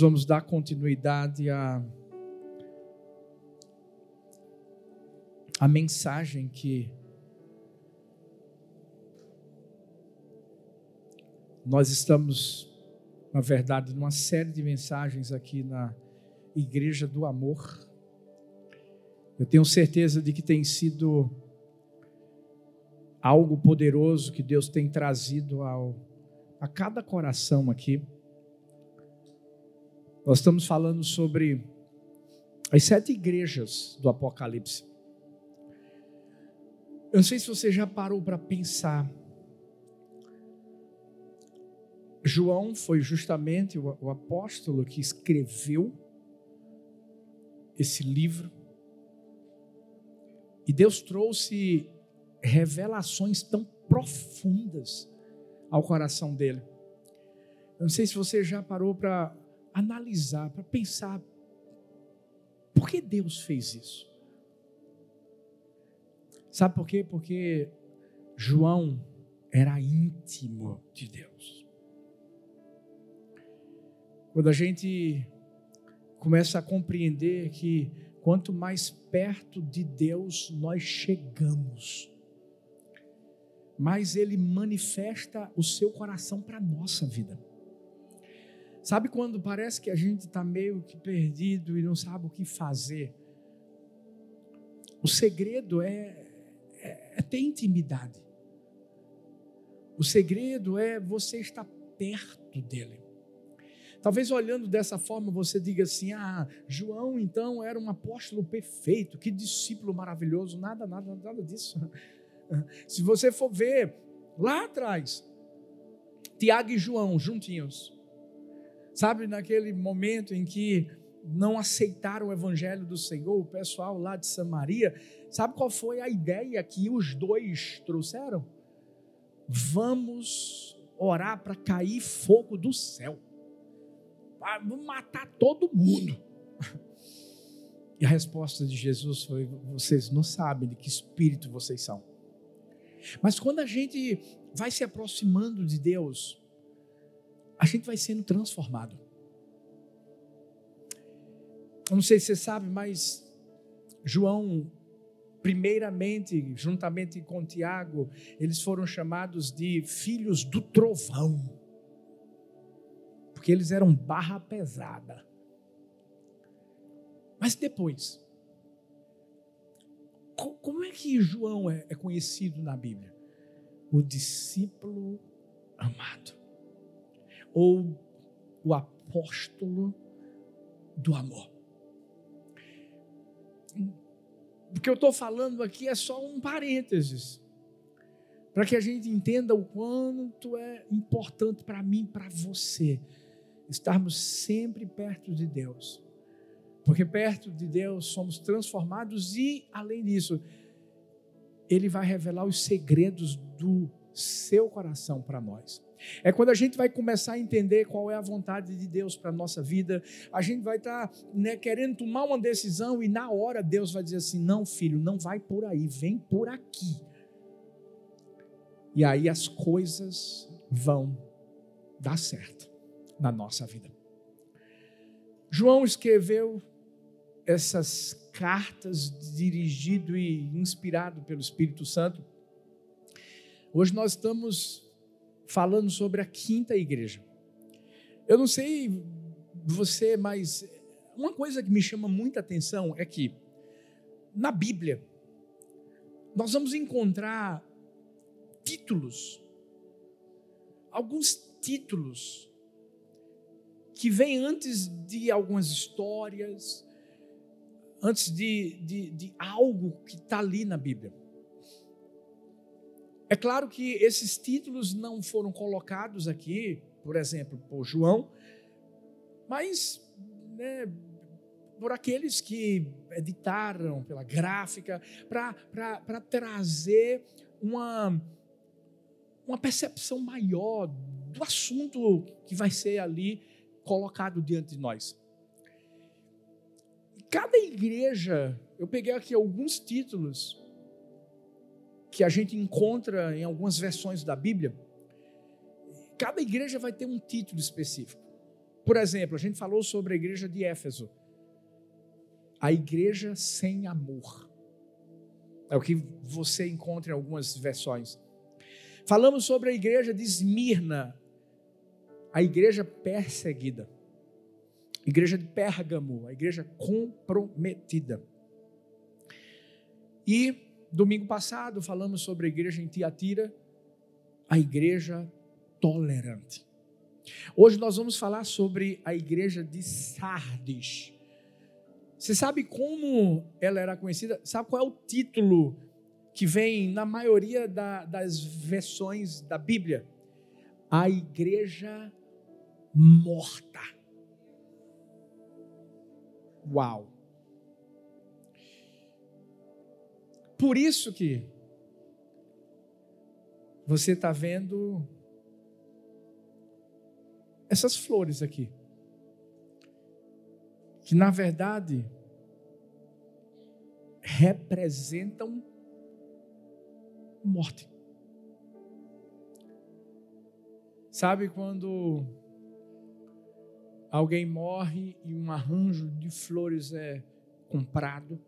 Vamos dar continuidade a a mensagem que nós estamos, na verdade, numa série de mensagens aqui na Igreja do Amor. Eu tenho certeza de que tem sido algo poderoso que Deus tem trazido ao, a cada coração aqui. Nós estamos falando sobre as sete igrejas do Apocalipse. Eu não sei se você já parou para pensar. João foi justamente o, apóstolo que escreveu esse livro. E Deus trouxe revelações tão profundas ao coração dele. Eu não sei se você já parou para analisar, para pensar, por que Deus fez isso? Sabe por quê? Porque João era íntimo de Deus. Quando a gente começa a compreender que quanto mais perto de Deus nós chegamos, mais Ele manifesta o seu coração para a nossa vida. Sabe quando parece que a gente está meio que perdido e não sabe o que fazer? O segredo é, é, é ter intimidade. O segredo é você estar perto dele. Talvez olhando dessa forma você diga assim: ah, João então era um apóstolo perfeito, que discípulo maravilhoso. Nada, nada, nada disso. Se você for ver lá atrás, Tiago e João juntinhos, Sabe, naquele momento em que não aceitaram o evangelho do Senhor, o pessoal lá de Samaria, sabe qual foi a ideia que os dois trouxeram? Vamos orar para cair fogo do céu. Vamos matar todo mundo. E a resposta de Jesus foi: vocês não sabem de que espírito vocês são. Mas quando a gente vai se aproximando de Deus, a gente vai sendo transformado. Eu não sei se você sabe, mas João, primeiramente, juntamente com Tiago, eles foram chamados de filhos do trovão, porque eles eram barra pesada. Mas depois, como é que João é, é conhecido na Bíblia? O discípulo amado ou o apóstolo do amor. O que eu estou falando aqui é só um parênteses, para que a gente entenda o quanto é importante para mim, para você, estarmos sempre perto de Deus. Porque perto de Deus somos transformados e, além disso, Ele vai revelar os segredos do seu coração para nós. É quando a gente vai começar a entender qual é a vontade de Deus para a nossa vida, a gente vai estar tá, né, querendo tomar uma decisão e na hora Deus vai dizer assim: não, filho, não vai por aí, vem por aqui. E aí as coisas vão dar certo na nossa vida. João escreveu essas cartas dirigido e inspirado pelo Espírito Santo. Hoje nós estamos falando sobre a quinta igreja. Eu não sei você, mas uma coisa que me chama muita atenção é que na Bíblia nós vamos encontrar títulos, alguns títulos que vêm antes de algumas histórias, antes de, de, de algo que está ali na Bíblia. É claro que esses títulos não foram colocados aqui, por exemplo, por João, mas né, por aqueles que editaram pela gráfica, para trazer uma, uma percepção maior do assunto que vai ser ali colocado diante de nós. Cada igreja, eu peguei aqui alguns títulos que a gente encontra em algumas versões da Bíblia, cada igreja vai ter um título específico. Por exemplo, a gente falou sobre a igreja de Éfeso. A igreja sem amor. É o que você encontra em algumas versões. Falamos sobre a igreja de Esmirna, a igreja perseguida. Igreja de Pérgamo, a igreja comprometida. E domingo passado falamos sobre a igreja em Tiatira, a igreja tolerante. Hoje nós vamos falar sobre a igreja de Sardes. Você sabe como ela era conhecida? Sabe qual é o título que vem na maioria da, das versões da Bíblia? A igreja morta. Uau! Por isso que você está vendo essas flores aqui, que na verdade representam morte. Sabe quando alguém morre e um arranjo de flores é comprado?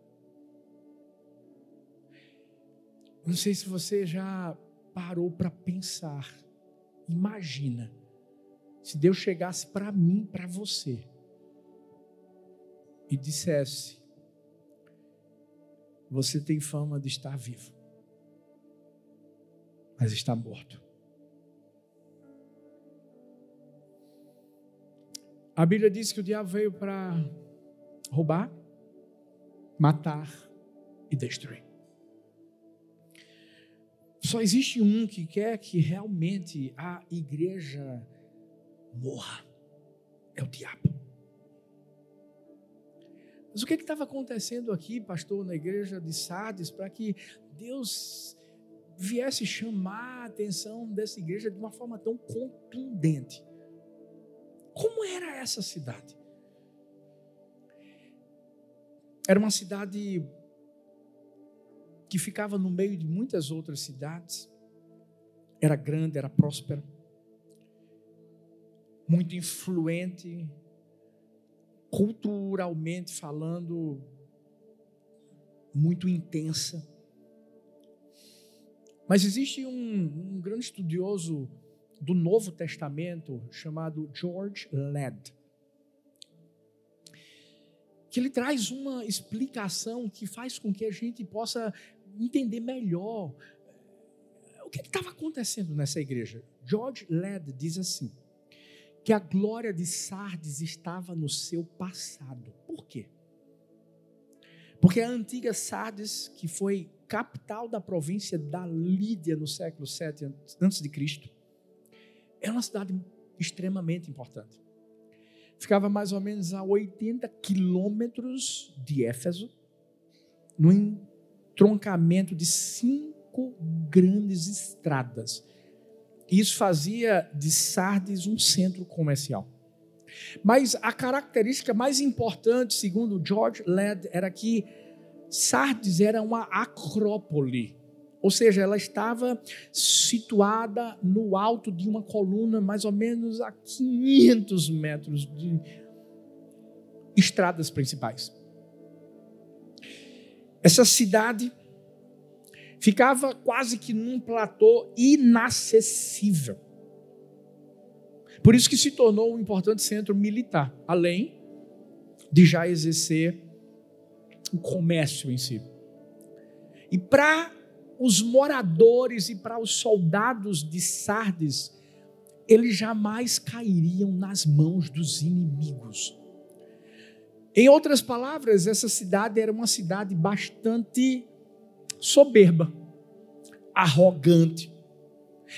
Não sei se você já parou para pensar. Imagina se Deus chegasse para mim, para você, e dissesse: Você tem fama de estar vivo, mas está morto. A Bíblia diz que o diabo veio para roubar, matar e destruir. Só existe um que quer que realmente a igreja morra. É o diabo. Mas o que estava acontecendo aqui, pastor, na igreja de Sardes, para que Deus viesse chamar a atenção dessa igreja de uma forma tão contundente? Como era essa cidade? Era uma cidade que ficava no meio de muitas outras cidades. Era grande, era próspera muito influente, culturalmente falando, muito intensa. Mas existe um, um grande estudioso do Novo Testamento chamado George Led, que ele traz uma explicação que faz com que a gente possa entender melhor o que estava acontecendo nessa igreja. George Led diz assim: que a glória de Sardes estava no seu passado. Por quê? Porque a antiga Sardes, que foi capital da província da Lídia no século 7 antes de Cristo, era uma cidade extremamente importante. Ficava mais ou menos a 80 quilômetros de Éfeso, no entroncamento de cinco grandes estradas isso fazia de Sardes um centro comercial. Mas a característica mais importante, segundo George Led, era que Sardes era uma acrópole, ou seja, ela estava situada no alto de uma coluna, mais ou menos a 500 metros de estradas principais. Essa cidade ficava quase que num platô inacessível. Por isso que se tornou um importante centro militar, além de já exercer o comércio em si. E para os moradores e para os soldados de Sardes, eles jamais cairiam nas mãos dos inimigos. Em outras palavras, essa cidade era uma cidade bastante soberba, arrogante.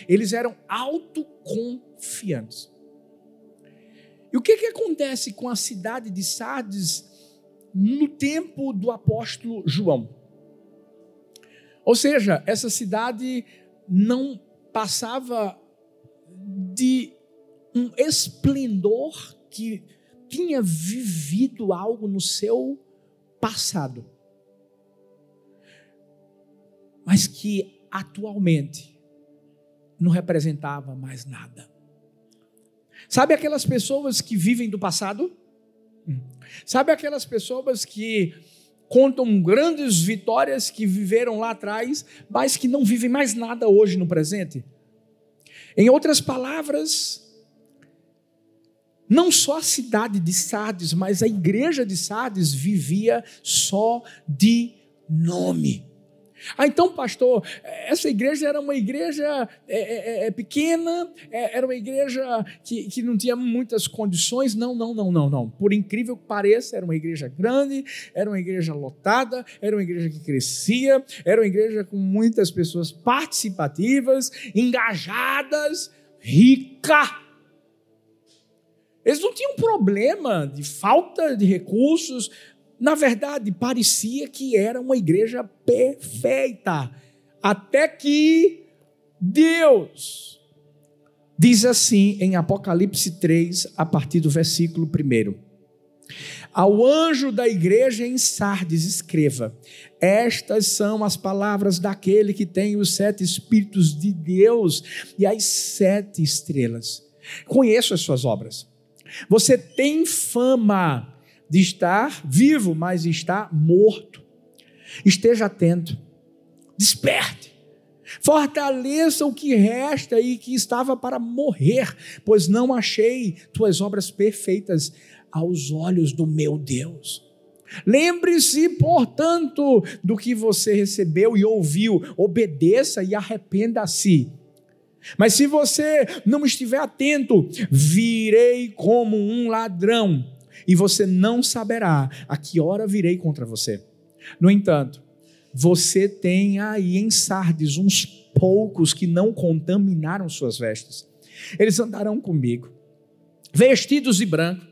Eles eram autoconfiantes. E o que, que acontece com a cidade de Sardes no tempo do apóstolo João? Ou seja, essa cidade não passava de um esplendor que tinha vivido algo no seu passado mas que atualmente não representava mais nada. Sabe aquelas pessoas que vivem do passado? Sabe aquelas pessoas que contam grandes vitórias que viveram lá atrás, mas que não vivem mais nada hoje no presente? Em outras palavras, não só a cidade de Sardes, mas a igreja de Sardes vivia só de nome. Ah, então, pastor, essa igreja era uma igreja é, é, é, é pequena, é, era uma igreja que, que não tinha muitas condições. Não, não, não, não, não. Por incrível que pareça, era uma igreja grande, era uma igreja lotada, era uma igreja que crescia, era uma igreja com muitas pessoas participativas, engajadas, rica. Eles não tinham problema de falta de recursos, na verdade, parecia que era uma igreja perfeita, até que Deus diz assim em Apocalipse 3, a partir do versículo 1. Ao anjo da igreja em Sardes, escreva: Estas são as palavras daquele que tem os sete Espíritos de Deus e as sete estrelas. Conheço as suas obras. Você tem fama de estar vivo, mas está morto. Esteja atento, desperte, fortaleça o que resta e que estava para morrer, pois não achei tuas obras perfeitas aos olhos do meu Deus. Lembre-se, portanto, do que você recebeu e ouviu, obedeça e arrependa-se. Mas se você não estiver atento, virei como um ladrão e você não saberá a que hora virei contra você. No entanto, você tem aí em Sardes uns poucos que não contaminaram suas vestes. Eles andarão comigo, vestidos de branco,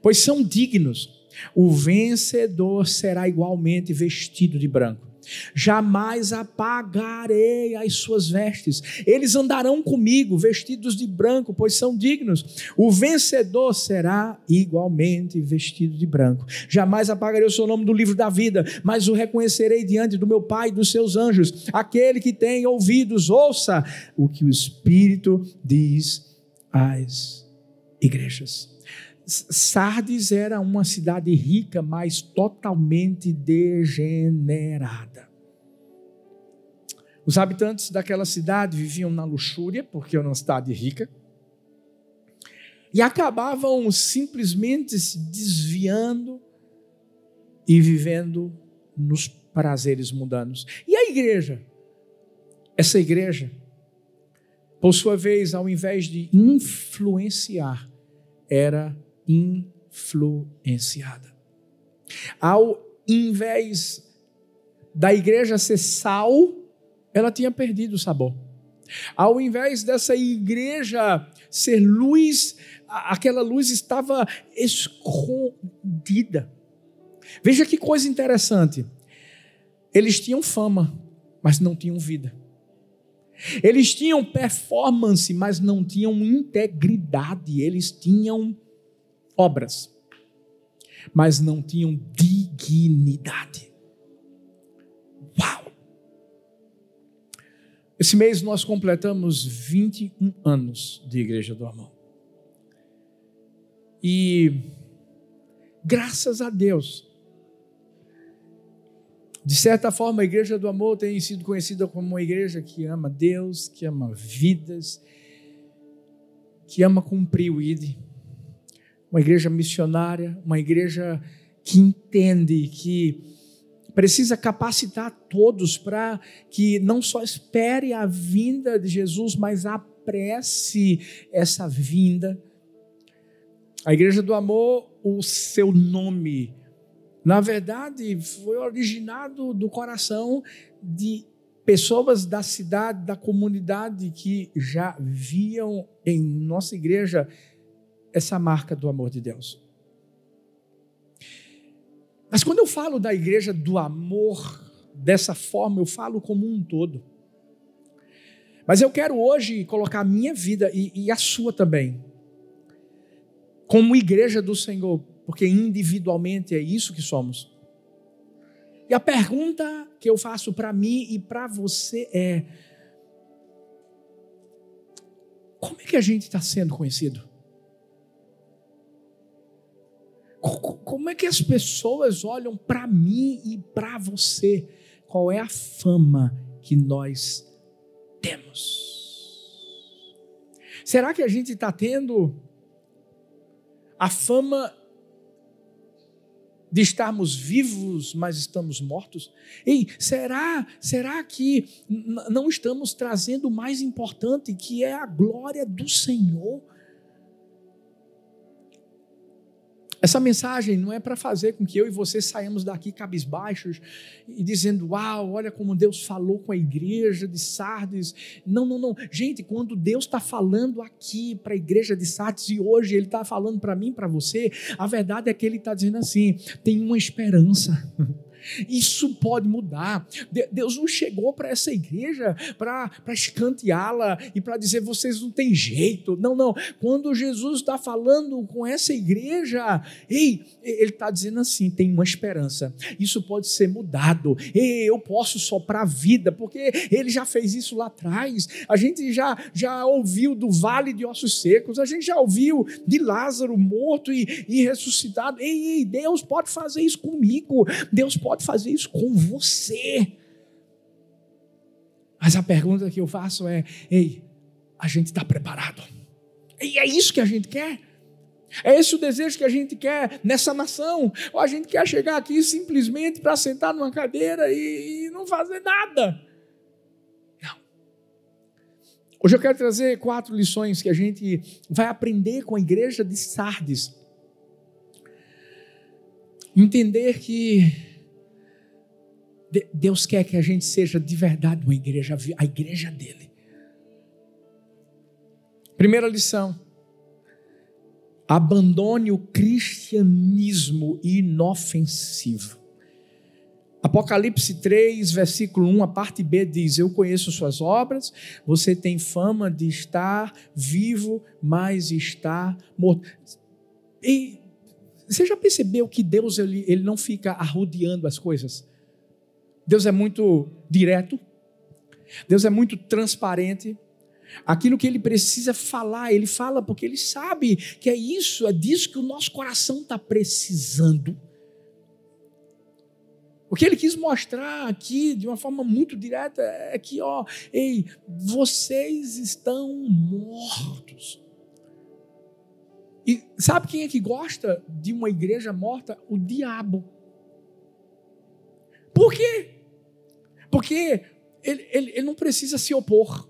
pois são dignos. O vencedor será igualmente vestido de branco jamais apagarei as suas vestes. Eles andarão comigo, vestidos de branco, pois são dignos. O vencedor será igualmente vestido de branco. Jamais apagarei o seu nome do livro da vida, mas o reconhecerei diante do meu Pai e dos seus anjos. Aquele que tem ouvidos, ouça o que o Espírito diz às igrejas. Sardes era uma cidade rica, mas totalmente degenerada. Os habitantes daquela cidade viviam na luxúria, porque era uma cidade rica, e acabavam simplesmente se desviando e vivendo nos prazeres mundanos. E a igreja? Essa igreja, por sua vez, ao invés de influenciar, era influenciada. Ao invés da igreja ser sal, ela tinha perdido o sabor. Ao invés dessa igreja ser luz, aquela luz estava escondida. Veja que coisa interessante. Eles tinham fama, mas não tinham vida. Eles tinham performance, mas não tinham integridade. Eles tinham obras, mas não tinham dignidade. Uau! Esse mês nós completamos 21 anos de Igreja do Amor. E graças a Deus, de certa forma, a Igreja do Amor tem sido conhecida como uma igreja que ama Deus, que ama vidas, que ama cumprir o ID uma igreja missionária, uma igreja que entende que precisa capacitar todos para que não só espere a vinda de Jesus, mas apresse essa vinda. A Igreja do Amor, o seu nome, na verdade, foi originado do coração de pessoas da cidade, da comunidade que já viam em nossa igreja essa marca do amor de Deus. Mas quando eu falo da igreja do amor dessa forma, eu falo como um todo. Mas eu quero hoje colocar a minha vida e, e a sua também, como igreja do Senhor, porque individualmente é isso que somos. E a pergunta que eu faço para mim e para você é: como é que a gente está sendo conhecido? Como é que as pessoas olham para mim e para você? Qual é a fama que nós temos? Será que a gente está tendo a fama de estarmos vivos, mas estamos mortos? Ei, será, será que não estamos trazendo o mais importante, que é a glória do Senhor? Essa mensagem não é para fazer com que eu e você saímos daqui cabisbaixos e dizendo, uau, olha como Deus falou com a igreja de Sardes. Não, não, não. Gente, quando Deus está falando aqui para a igreja de Sardes e hoje Ele está falando para mim, para você, a verdade é que Ele está dizendo assim: tem uma esperança. Isso pode mudar. Deus não chegou para essa igreja para escanteá-la e para dizer vocês não têm jeito. Não, não. Quando Jesus está falando com essa igreja, ei, ele está dizendo assim: tem uma esperança. Isso pode ser mudado. Ei, eu posso soprar vida, porque ele já fez isso lá atrás. A gente já, já ouviu do vale de ossos secos, a gente já ouviu de Lázaro morto e, e ressuscitado. Ei, ei, Deus pode fazer isso comigo. Deus pode pode fazer isso com você. Mas a pergunta que eu faço é: ei, a gente está preparado? E é isso que a gente quer? É esse o desejo que a gente quer nessa nação? Ou a gente quer chegar aqui simplesmente para sentar numa cadeira e, e não fazer nada? Não. Hoje eu quero trazer quatro lições que a gente vai aprender com a igreja de Sardes. Entender que Deus quer que a gente seja de verdade uma igreja, a igreja dele. Primeira lição: abandone o cristianismo inofensivo. Apocalipse 3, versículo 1, a parte B diz: Eu conheço suas obras, você tem fama de estar vivo, mas está morto. E você já percebeu que Deus ele, ele não fica arrodeando as coisas? Deus é muito direto, Deus é muito transparente. Aquilo que ele precisa falar, ele fala porque ele sabe que é isso, é disso que o nosso coração está precisando. O que ele quis mostrar aqui de uma forma muito direta é que, ó, ei, vocês estão mortos. E sabe quem é que gosta de uma igreja morta? O diabo. Por quê? Porque ele, ele, ele não precisa se opor.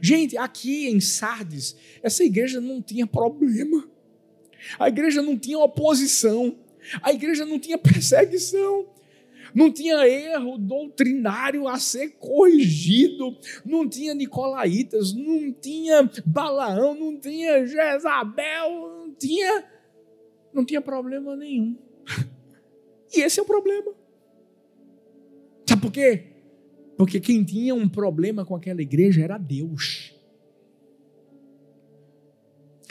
Gente, aqui em Sardes, essa igreja não tinha problema. A igreja não tinha oposição. A igreja não tinha perseguição. Não tinha erro doutrinário a ser corrigido. Não tinha Nicolaitas. Não tinha Balaão. Não tinha Jezabel. Não tinha, não tinha problema nenhum. E esse é o problema. Por quê? Porque quem tinha um problema com aquela igreja era Deus.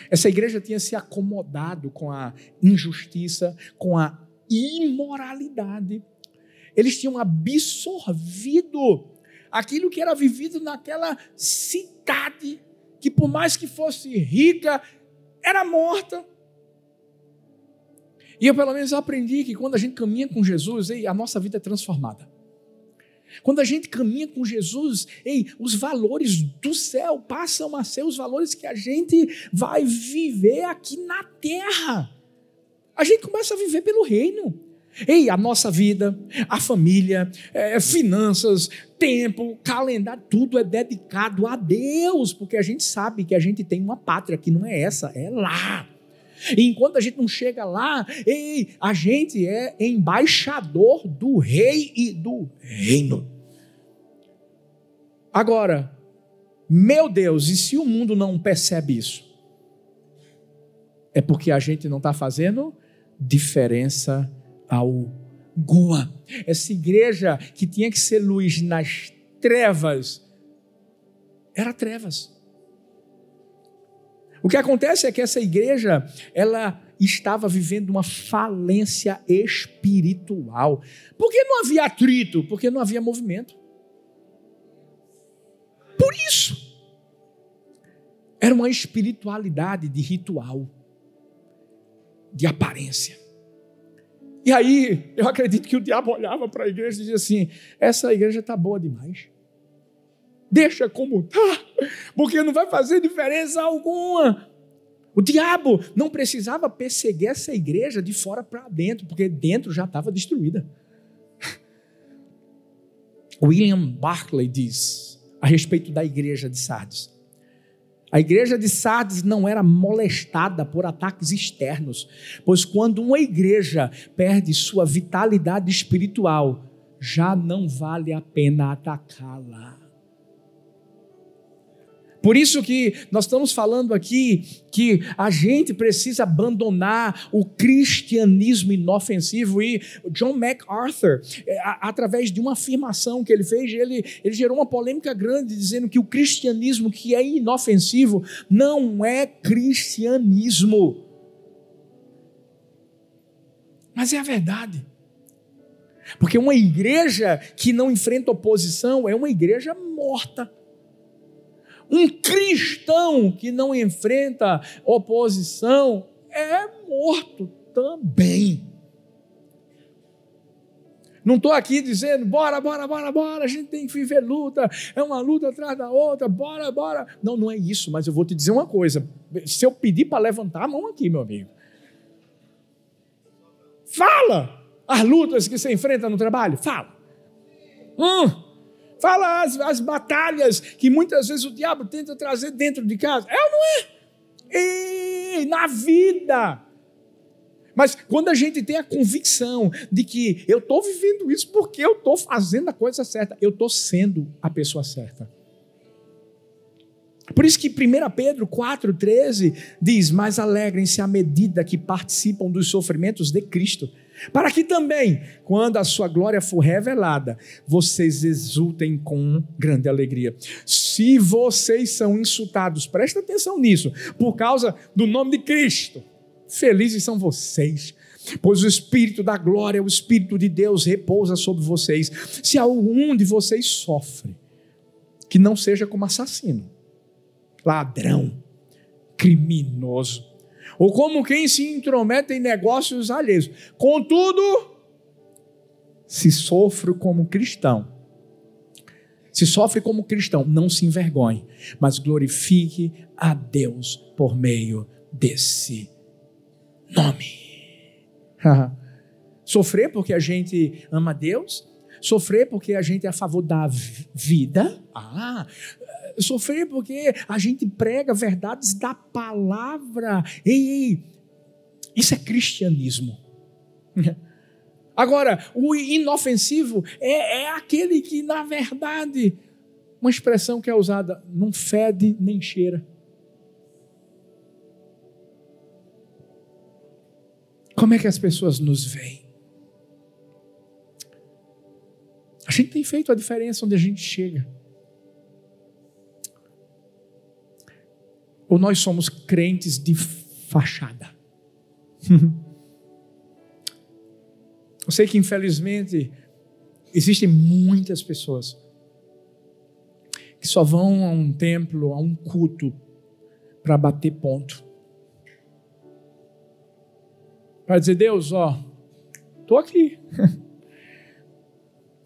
Essa igreja tinha se acomodado com a injustiça, com a imoralidade. Eles tinham absorvido aquilo que era vivido naquela cidade, que por mais que fosse rica, era morta. E eu, pelo menos, aprendi que quando a gente caminha com Jesus, a nossa vida é transformada. Quando a gente caminha com Jesus, ei, os valores do céu passam a ser os valores que a gente vai viver aqui na terra. A gente começa a viver pelo reino. Ei, a nossa vida, a família, é, finanças, tempo, calendário, tudo é dedicado a Deus, porque a gente sabe que a gente tem uma pátria que não é essa, é lá. E enquanto a gente não chega lá, ei, a gente é embaixador do rei e do reino. Agora, meu Deus, e se o mundo não percebe isso? É porque a gente não está fazendo diferença alguma. Essa igreja que tinha que ser luz nas trevas, era trevas. O que acontece é que essa igreja, ela estava vivendo uma falência espiritual. Por que não havia atrito? Porque não havia movimento. Por isso. Era uma espiritualidade de ritual. de aparência. E aí, eu acredito que o diabo olhava para a igreja e dizia assim: essa igreja está boa demais. Deixa como está, porque não vai fazer diferença alguma. O diabo não precisava perseguir essa igreja de fora para dentro, porque dentro já estava destruída. William Barclay diz a respeito da igreja de Sardes: a igreja de Sardes não era molestada por ataques externos, pois quando uma igreja perde sua vitalidade espiritual, já não vale a pena atacá-la. Por isso que nós estamos falando aqui que a gente precisa abandonar o cristianismo inofensivo e John MacArthur, é, através de uma afirmação que ele fez, ele, ele gerou uma polêmica grande dizendo que o cristianismo que é inofensivo não é cristianismo. Mas é a verdade. Porque uma igreja que não enfrenta oposição é uma igreja morta. Um cristão que não enfrenta oposição é morto também. Não estou aqui dizendo, bora, bora, bora, bora, a gente tem que viver luta, é uma luta atrás da outra, bora, bora. Não, não é isso, mas eu vou te dizer uma coisa: se eu pedir para levantar a mão aqui, meu amigo, fala as lutas que você enfrenta no trabalho, fala. Hum, Fala as, as batalhas que muitas vezes o diabo tenta trazer dentro de casa. É ou não é? E na vida. Mas quando a gente tem a convicção de que eu estou vivendo isso porque eu estou fazendo a coisa certa, eu estou sendo a pessoa certa. Por isso que 1 Pedro 4,13 diz: Mas alegrem-se à medida que participam dos sofrimentos de Cristo para que também, quando a sua glória for revelada, vocês exultem com grande alegria. Se vocês são insultados, presta atenção nisso, por causa do nome de Cristo, felizes são vocês, pois o Espírito da glória, o Espírito de Deus repousa sobre vocês. Se algum de vocês sofre, que não seja como assassino, ladrão, criminoso, ou como quem se intromete em negócios alheios. Contudo, se sofre como cristão, se sofre como cristão, não se envergonhe, mas glorifique a Deus por meio desse nome. Sofrer porque a gente ama Deus, sofrer porque a gente é a favor da vida. Ah, sofrer porque a gente prega verdades da palavra. Ei, ei, isso é cristianismo. Agora, o inofensivo é, é aquele que, na verdade, uma expressão que é usada, não fede nem cheira. Como é que as pessoas nos veem? A gente tem feito a diferença onde a gente chega. ou nós somos crentes de fachada? Eu sei que, infelizmente, existem muitas pessoas que só vão a um templo, a um culto, para bater ponto. Para dizer, Deus, ó, estou aqui.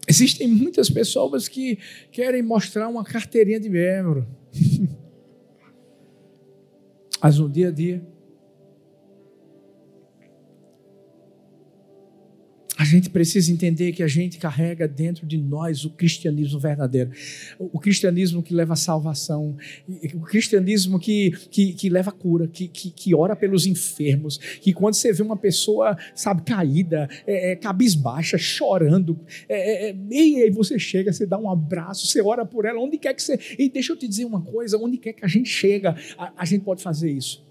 Existem muitas pessoas que querem mostrar uma carteirinha de membro. Mas no dia a dia, A gente precisa entender que a gente carrega dentro de nós o cristianismo verdadeiro, o cristianismo que leva a salvação, o cristianismo que, que, que leva a cura, que, que, que, ora pelos enfermos, que quando você vê uma pessoa, sabe, caída, é, é, cabisbaixa, chorando, é, é, é e aí você chega, você dá um abraço, você ora por ela, onde quer que você. E deixa eu te dizer uma coisa: onde quer que a gente chega, a, a gente pode fazer isso.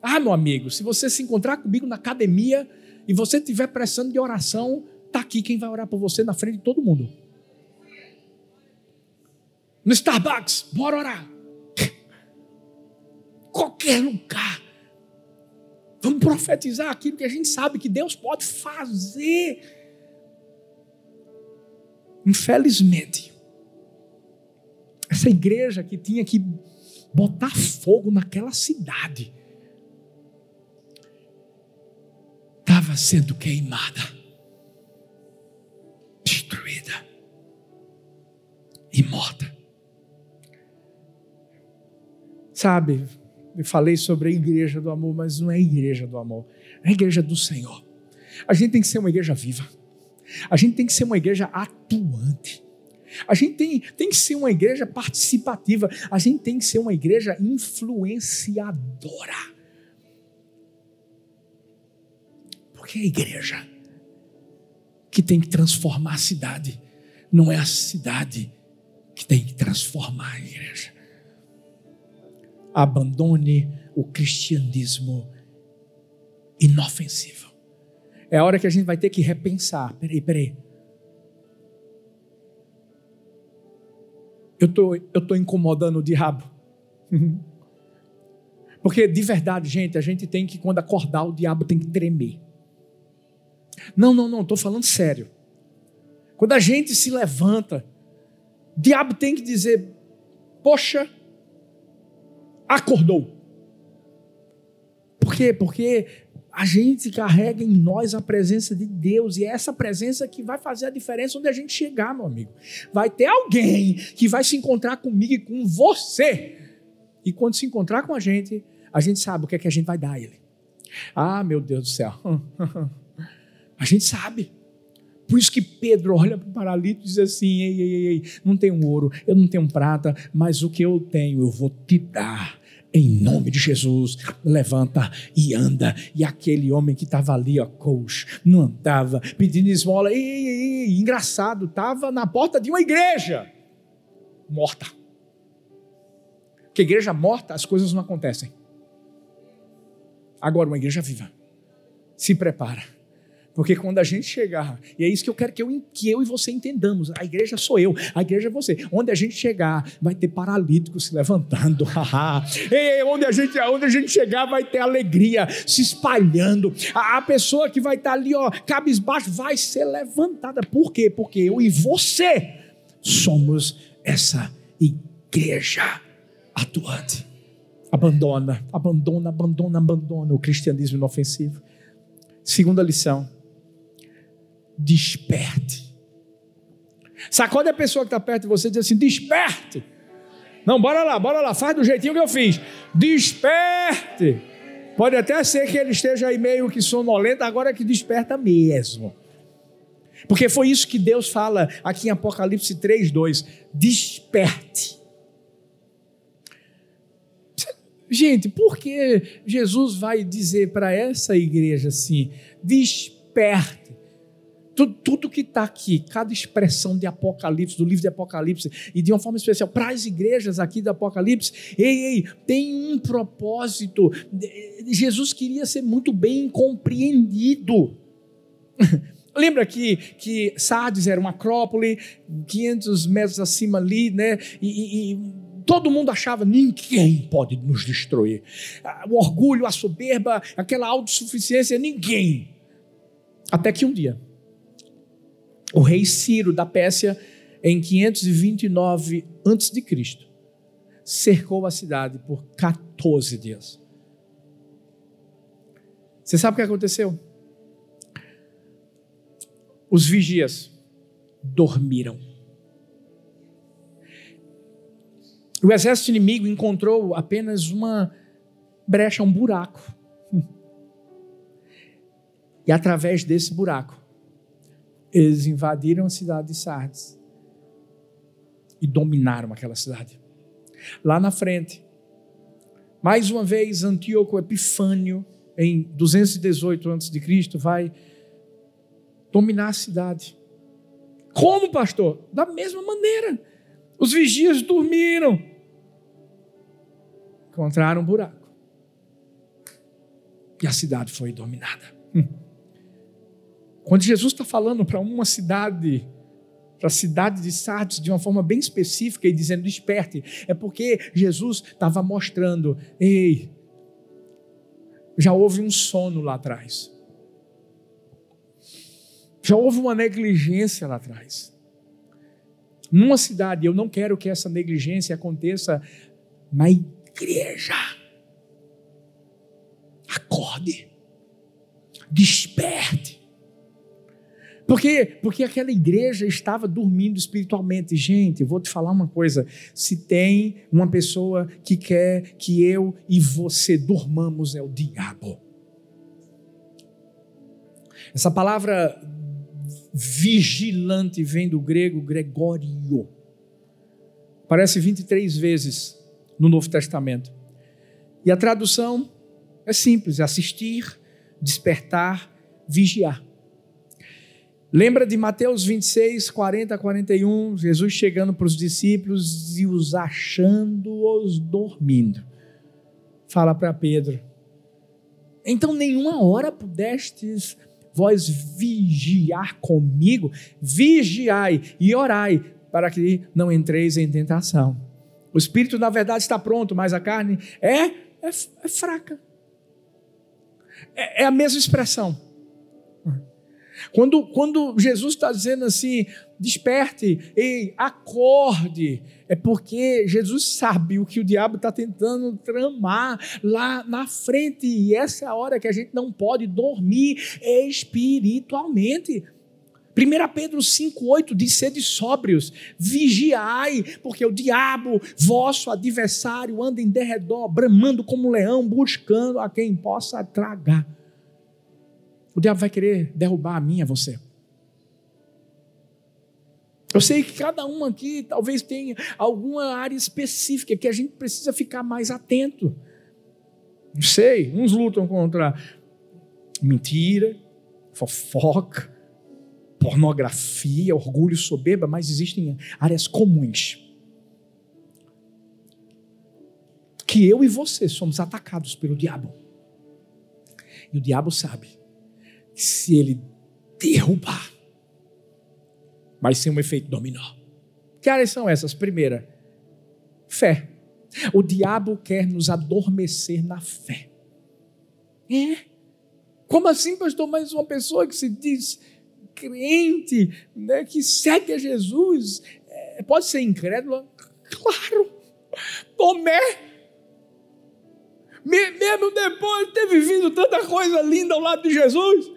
Ah, meu amigo, se você se encontrar comigo na academia, e você estiver pressando de oração, está aqui quem vai orar por você na frente de todo mundo. No Starbucks, bora orar. Qualquer lugar. Vamos profetizar aquilo que a gente sabe que Deus pode fazer. Infelizmente, essa igreja que tinha que botar fogo naquela cidade, estava sendo queimada, destruída e morta. Sabe, eu falei sobre a igreja do amor, mas não é a igreja do amor, é a igreja do Senhor. A gente tem que ser uma igreja viva, a gente tem que ser uma igreja atuante. A gente tem, tem que ser uma igreja participativa, a gente tem que ser uma igreja influenciadora. Porque é a igreja que tem que transformar a cidade, não é a cidade que tem que transformar a igreja. Abandone o cristianismo inofensivo. É a hora que a gente vai ter que repensar. Peraí, peraí. Eu tô, eu tô incomodando o diabo. Porque de verdade, gente, a gente tem que, quando acordar, o diabo tem que tremer. Não, não, não, estou falando sério. Quando a gente se levanta, o diabo tem que dizer: Poxa, acordou. Por quê? Porque a gente carrega em nós a presença de Deus, e é essa presença que vai fazer a diferença onde a gente chegar, meu amigo. Vai ter alguém que vai se encontrar comigo e com você. E quando se encontrar com a gente, a gente sabe o que é que a gente vai dar a ele. Ah, meu Deus do céu. A gente sabe. Por isso que Pedro olha para o paralítico e diz assim: ei, ei, ei, não tenho ouro, eu não tenho prata, mas o que eu tenho eu vou te dar. Em nome de Jesus, levanta e anda. E aquele homem que estava ali, ó, coach, não andava, pedindo esmola, ei, ei, ei, engraçado, estava na porta de uma igreja morta. Porque igreja morta, as coisas não acontecem. Agora, uma igreja viva, se prepara porque quando a gente chegar, e é isso que eu quero que eu, que eu e você entendamos: a igreja sou eu, a igreja é você. Onde a gente chegar, vai ter paralítico se levantando. e onde, a gente, onde a gente chegar, vai ter alegria se espalhando. A, a pessoa que vai estar ali, ó, cabisbaixo, vai ser levantada. Por quê? Porque eu e você somos essa igreja atuante. Abandona, abandona, abandona, abandona o cristianismo inofensivo. Segunda lição desperte. Sacode a pessoa que está perto de você e diz assim: desperte. Não, bora lá, bora lá, faz do jeitinho que eu fiz. Desperte. Pode até ser que ele esteja aí meio que sonolento, agora é que desperta mesmo. Porque foi isso que Deus fala aqui em Apocalipse 3, 2. Desperte. Gente, por que Jesus vai dizer para essa igreja assim: desperte? Tudo, tudo que está aqui, cada expressão de Apocalipse, do livro de Apocalipse, e de uma forma especial para as igrejas aqui do Apocalipse, ei, ei, tem um propósito. Jesus queria ser muito bem compreendido. Lembra que, que Sardes era uma acrópole, 500 metros acima ali, né? E, e, todo mundo achava ninguém pode nos destruir. O orgulho, a soberba, aquela autossuficiência, ninguém. Até que um dia o rei Ciro da Pérsia, em 529 a.C., cercou a cidade por 14 dias. Você sabe o que aconteceu? Os vigias dormiram. O exército inimigo encontrou apenas uma brecha, um buraco. E através desse buraco, eles invadiram a cidade de Sardes e dominaram aquela cidade. Lá na frente, mais uma vez, Antíoco Epifânio, em 218 a.C., vai dominar a cidade. Como, pastor? Da mesma maneira. Os vigias dormiram. Encontraram um buraco. E a cidade foi dominada. Hum. Quando Jesus está falando para uma cidade, para a cidade de Sardes, de uma forma bem específica e dizendo desperte, é porque Jesus estava mostrando: ei, já houve um sono lá atrás, já houve uma negligência lá atrás. Numa cidade, eu não quero que essa negligência aconteça na igreja. Acorde. Desperte. Por quê? Porque aquela igreja estava dormindo espiritualmente. Gente, vou te falar uma coisa: se tem uma pessoa que quer que eu e você dormamos, é o diabo. Essa palavra vigilante vem do grego Gregório. Aparece 23 vezes no Novo Testamento. E a tradução é simples: é assistir, despertar, vigiar. Lembra de Mateus 26, 40 41, Jesus chegando para os discípulos e os achando-os dormindo. Fala para Pedro: Então nenhuma hora pudestes vós vigiar comigo? Vigiai e orai, para que não entreis em tentação. O espírito, na verdade, está pronto, mas a carne é, é, é fraca. É, é a mesma expressão. Quando, quando Jesus está dizendo assim, desperte, ei, acorde, é porque Jesus sabe o que o diabo está tentando tramar lá na frente, e essa é a hora que a gente não pode dormir espiritualmente. 1 Pedro 5,8 diz: sede sóbrios, vigiai, porque o diabo, vosso adversário, anda em derredor, bramando como um leão, buscando a quem possa tragar. O diabo vai querer derrubar a mim, a você. Eu sei que cada um aqui talvez tenha alguma área específica que a gente precisa ficar mais atento. Não sei, uns lutam contra mentira, fofoca, pornografia, orgulho, soberba, mas existem áreas comuns. Que eu e você somos atacados pelo diabo. E o diabo sabe se ele derrubar, vai ser um efeito dominó. Que áreas são essas? Primeira, fé. O diabo quer nos adormecer na fé. É? Como assim, pastor? Mas uma pessoa que se diz crente, né, que segue a Jesus, é, pode ser incrédula? Claro. Tomé, mesmo depois de ter vivido tanta coisa linda ao lado de Jesus,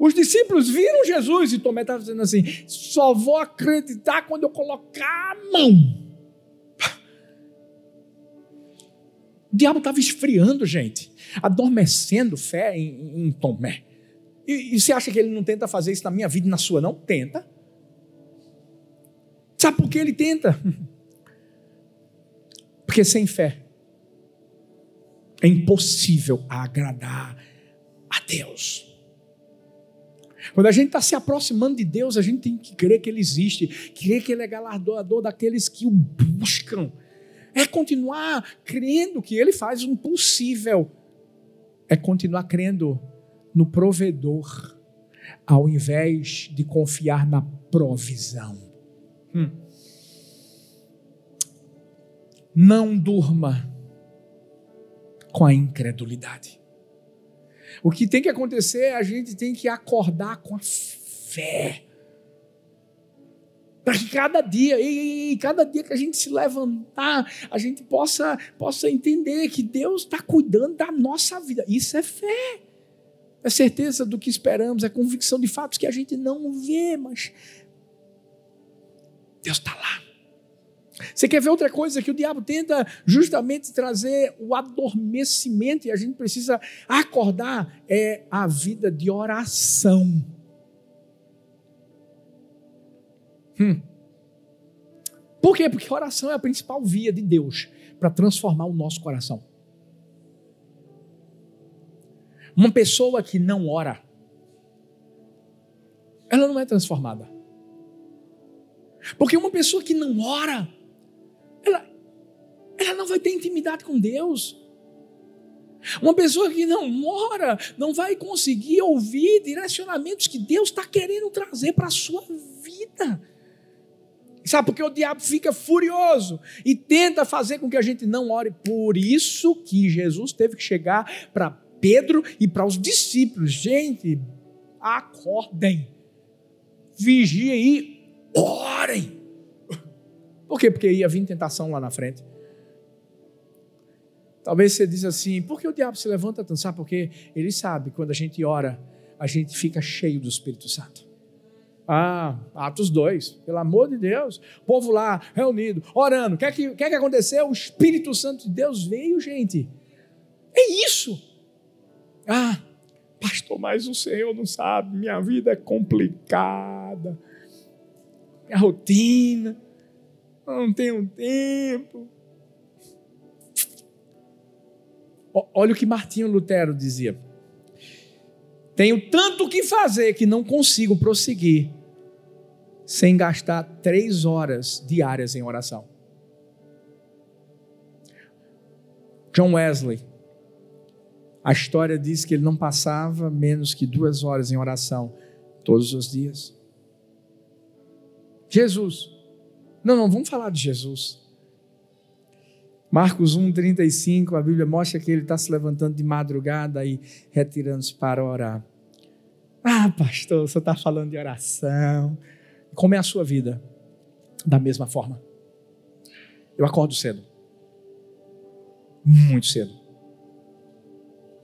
os discípulos viram Jesus e Tomé estava dizendo assim: só vou acreditar quando eu colocar a mão. O diabo estava esfriando, gente, adormecendo fé em, em Tomé. E, e você acha que ele não tenta fazer isso na minha vida e na sua? Não, tenta. Sabe por que ele tenta? Porque sem fé é impossível agradar a Deus. Quando a gente está se aproximando de Deus, a gente tem que crer que Ele existe, crer que Ele é galardoador daqueles que o buscam. É continuar crendo que Ele faz o impossível. É continuar crendo no provedor, ao invés de confiar na provisão. Hum. Não durma com a incredulidade. O que tem que acontecer, é a gente tem que acordar com a fé. Para que cada dia, e, cada dia que a gente se levantar, a gente possa, possa entender que Deus está cuidando da nossa vida. Isso é fé. É certeza do que esperamos, é convicção de fatos que a gente não vê, mas Deus está lá. Você quer ver outra coisa que o diabo tenta justamente trazer o adormecimento e a gente precisa acordar é a vida de oração. Hum. Por quê? Porque oração é a principal via de Deus para transformar o nosso coração. Uma pessoa que não ora, ela não é transformada. Porque uma pessoa que não ora, ela, ela não vai ter intimidade com Deus. Uma pessoa que não ora não vai conseguir ouvir direcionamentos que Deus está querendo trazer para a sua vida. Sabe, porque o diabo fica furioso e tenta fazer com que a gente não ore. Por isso que Jesus teve que chegar para Pedro e para os discípulos. Gente, acordem, vigiem e orem. Por quê? Porque ia vir tentação lá na frente. Talvez você diz assim, por que o diabo se levanta tanto? Sabe porque ele sabe quando a gente ora a gente fica cheio do Espírito Santo. Ah, Atos 2, pelo amor de Deus. O povo lá, reunido, orando. O que, é que, que é que aconteceu? O Espírito Santo de Deus veio, gente. É isso. Ah, pastor, mas o Senhor não sabe, minha vida é complicada. Minha rotina, não tenho tempo. Olha o que Martinho Lutero dizia. Tenho tanto que fazer que não consigo prosseguir sem gastar três horas diárias em oração. John Wesley, a história diz que ele não passava menos que duas horas em oração todos os dias. Jesus, não, não, vamos falar de Jesus. Marcos 1,35, a Bíblia mostra que ele está se levantando de madrugada e retirando-se para orar. Ah, pastor, você está falando de oração. Como é a sua vida? Da mesma forma. Eu acordo cedo. Muito cedo.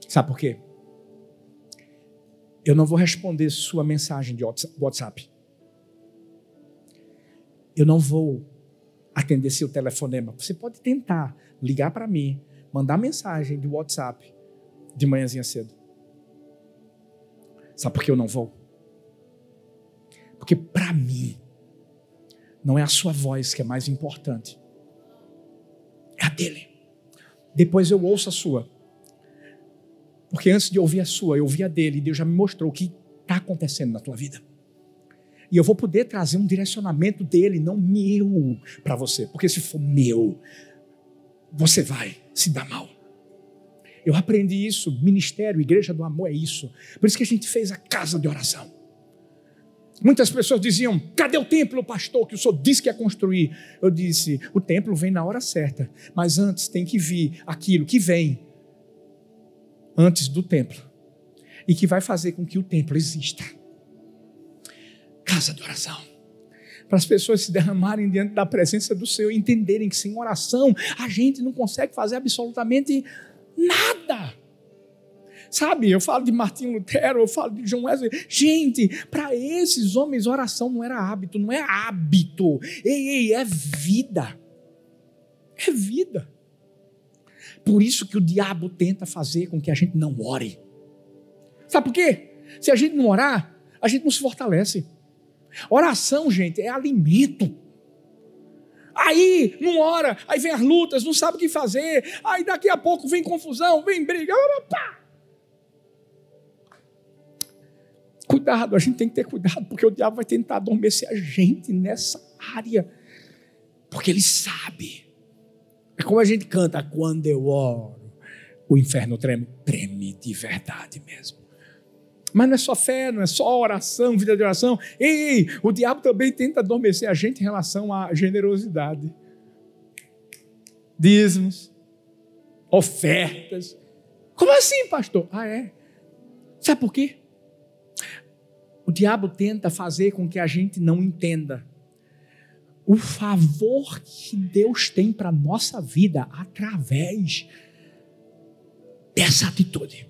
Sabe por quê? Eu não vou responder sua mensagem de WhatsApp. Eu não vou atender seu telefonema. Você pode tentar ligar para mim, mandar mensagem de WhatsApp de manhãzinha cedo. Sabe por que eu não vou? Porque para mim, não é a sua voz que é mais importante, é a dele. Depois eu ouço a sua. Porque antes de ouvir a sua, eu ouvi a dele, e Deus já me mostrou o que está acontecendo na tua vida. E eu vou poder trazer um direcionamento dele, não meu, para você. Porque se for meu, você vai se dar mal. Eu aprendi isso, ministério, igreja do amor é isso. Por isso que a gente fez a casa de oração. Muitas pessoas diziam: cadê o templo, pastor, que o senhor disse que ia construir? Eu disse: o templo vem na hora certa, mas antes tem que vir aquilo que vem antes do templo e que vai fazer com que o templo exista casa de oração. Para as pessoas se derramarem diante da presença do Senhor, entenderem que sem oração a gente não consegue fazer absolutamente nada. Sabe, eu falo de Martinho Lutero, eu falo de John Wesley. Gente, para esses homens, oração não era hábito, não é hábito. Ei, ei, é vida. É vida. Por isso que o diabo tenta fazer com que a gente não ore. Sabe por quê? Se a gente não orar, a gente não se fortalece. Oração, gente, é alimento. Aí não ora, aí vem as lutas, não sabe o que fazer, aí daqui a pouco vem confusão, vem briga, pá. Cuidado, a gente tem que ter cuidado, porque o diabo vai tentar adormecer a gente nessa área, porque ele sabe. É como a gente canta, quando eu oro, o inferno treme, treme de verdade mesmo. Mas não é só fé, não é só oração, vida de oração. Ei, o diabo também tenta adormecer a gente em relação à generosidade. Dízimos, ofertas. Como assim, pastor? Ah, é. Sabe por quê? O diabo tenta fazer com que a gente não entenda o favor que Deus tem para a nossa vida através dessa atitude.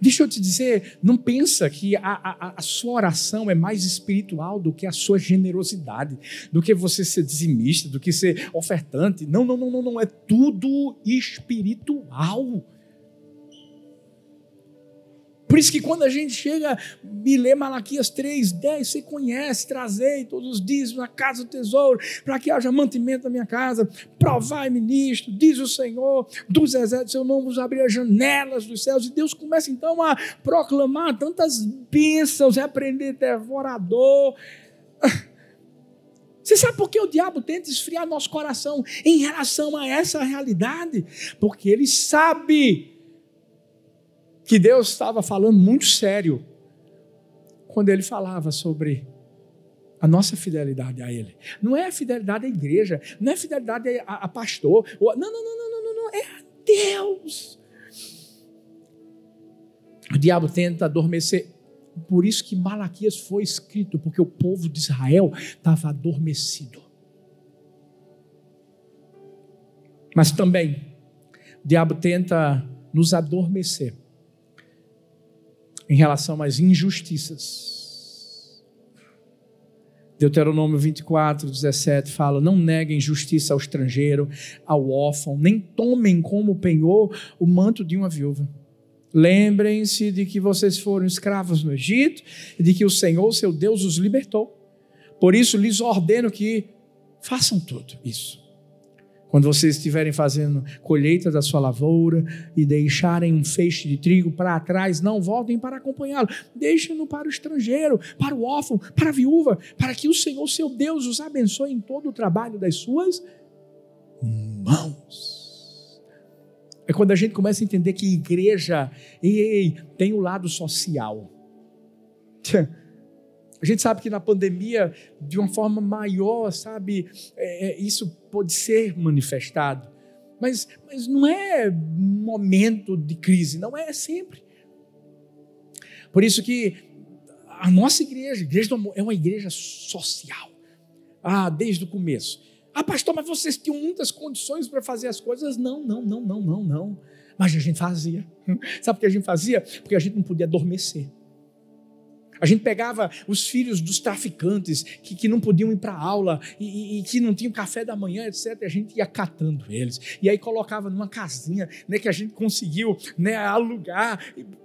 Deixa eu te dizer, não pensa que a, a, a, sua oração é mais espiritual do que a sua generosidade, do que você ser dizimista, do que ser ofertante. Não, não, não, não, não. É tudo espiritual. Por isso que quando a gente chega e lê Malaquias 3, 10, você conhece, trazei todos os dízimos na casa do tesouro, para que haja mantimento na minha casa, provai ministro, diz o Senhor, dos exércitos, eu não vos abrir as janelas dos céus, e Deus começa então a proclamar tantas bênçãos, repreender devorador. Você sabe por que o diabo tenta esfriar nosso coração em relação a essa realidade? Porque ele sabe que Deus estava falando muito sério quando ele falava sobre a nossa fidelidade a Ele. Não é a fidelidade à igreja, não é a fidelidade a, a pastor. Não, não, não, não, não, não, é a Deus. O diabo tenta adormecer. Por isso que Malaquias foi escrito, porque o povo de Israel estava adormecido. Mas também, o diabo tenta nos adormecer em relação às injustiças. Deuteronômio 24, 17 fala: Não neguem justiça ao estrangeiro, ao órfão, nem tomem como penhor o manto de uma viúva. Lembrem-se de que vocês foram escravos no Egito e de que o Senhor, seu Deus, os libertou. Por isso lhes ordeno que façam tudo isso. Quando vocês estiverem fazendo colheita da sua lavoura e deixarem um feixe de trigo para trás, não voltem para acompanhá-lo. Deixem-no para o estrangeiro, para o órfão, para a viúva, para que o Senhor, seu Deus, os abençoe em todo o trabalho das suas mãos. É quando a gente começa a entender que igreja ei, ei, tem o um lado social. A gente sabe que na pandemia, de uma forma maior, sabe, é, é, isso pode ser manifestado. Mas, mas não é momento de crise, não é sempre. Por isso que a nossa igreja, a igreja é uma igreja social. Ah, desde o começo. Ah, pastor, mas vocês tinham muitas condições para fazer as coisas? Não, não, não, não, não, não. Mas a gente fazia. Sabe por que a gente fazia? Porque a gente não podia adormecer. A gente pegava os filhos dos traficantes que, que não podiam ir para aula e, e, que não tinham café da manhã, etc. E a gente ia catando eles. E aí colocava numa casinha né, que a gente conseguiu né, alugar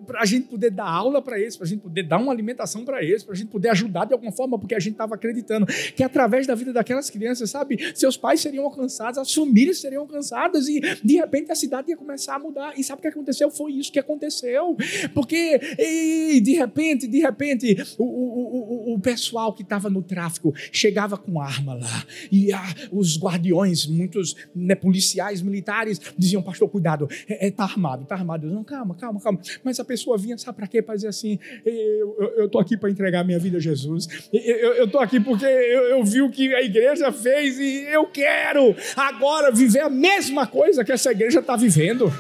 para a gente poder dar aula para eles, para a gente poder dar uma alimentação para eles, para a gente poder ajudar de alguma forma, porque a gente estava acreditando que através da vida daquelas crianças, sabe, seus pais seriam alcançados, as famílias seriam alcançadas e de repente a cidade ia começar a mudar. E sabe o que aconteceu? Foi isso que aconteceu. Porque e, de repente, de repente, o, o, o, o pessoal que estava no tráfico chegava com arma lá. E ah, os guardiões, muitos né, policiais, militares, diziam: Pastor, cuidado, é, é, tá armado, tá armado. Eu, não, calma, calma, calma. Mas a pessoa vinha, sabe para quê? Para dizer assim: Eu estou aqui para entregar minha vida a Jesus. Eu estou aqui porque eu, eu vi o que a igreja fez e eu quero agora viver a mesma coisa que essa igreja está vivendo.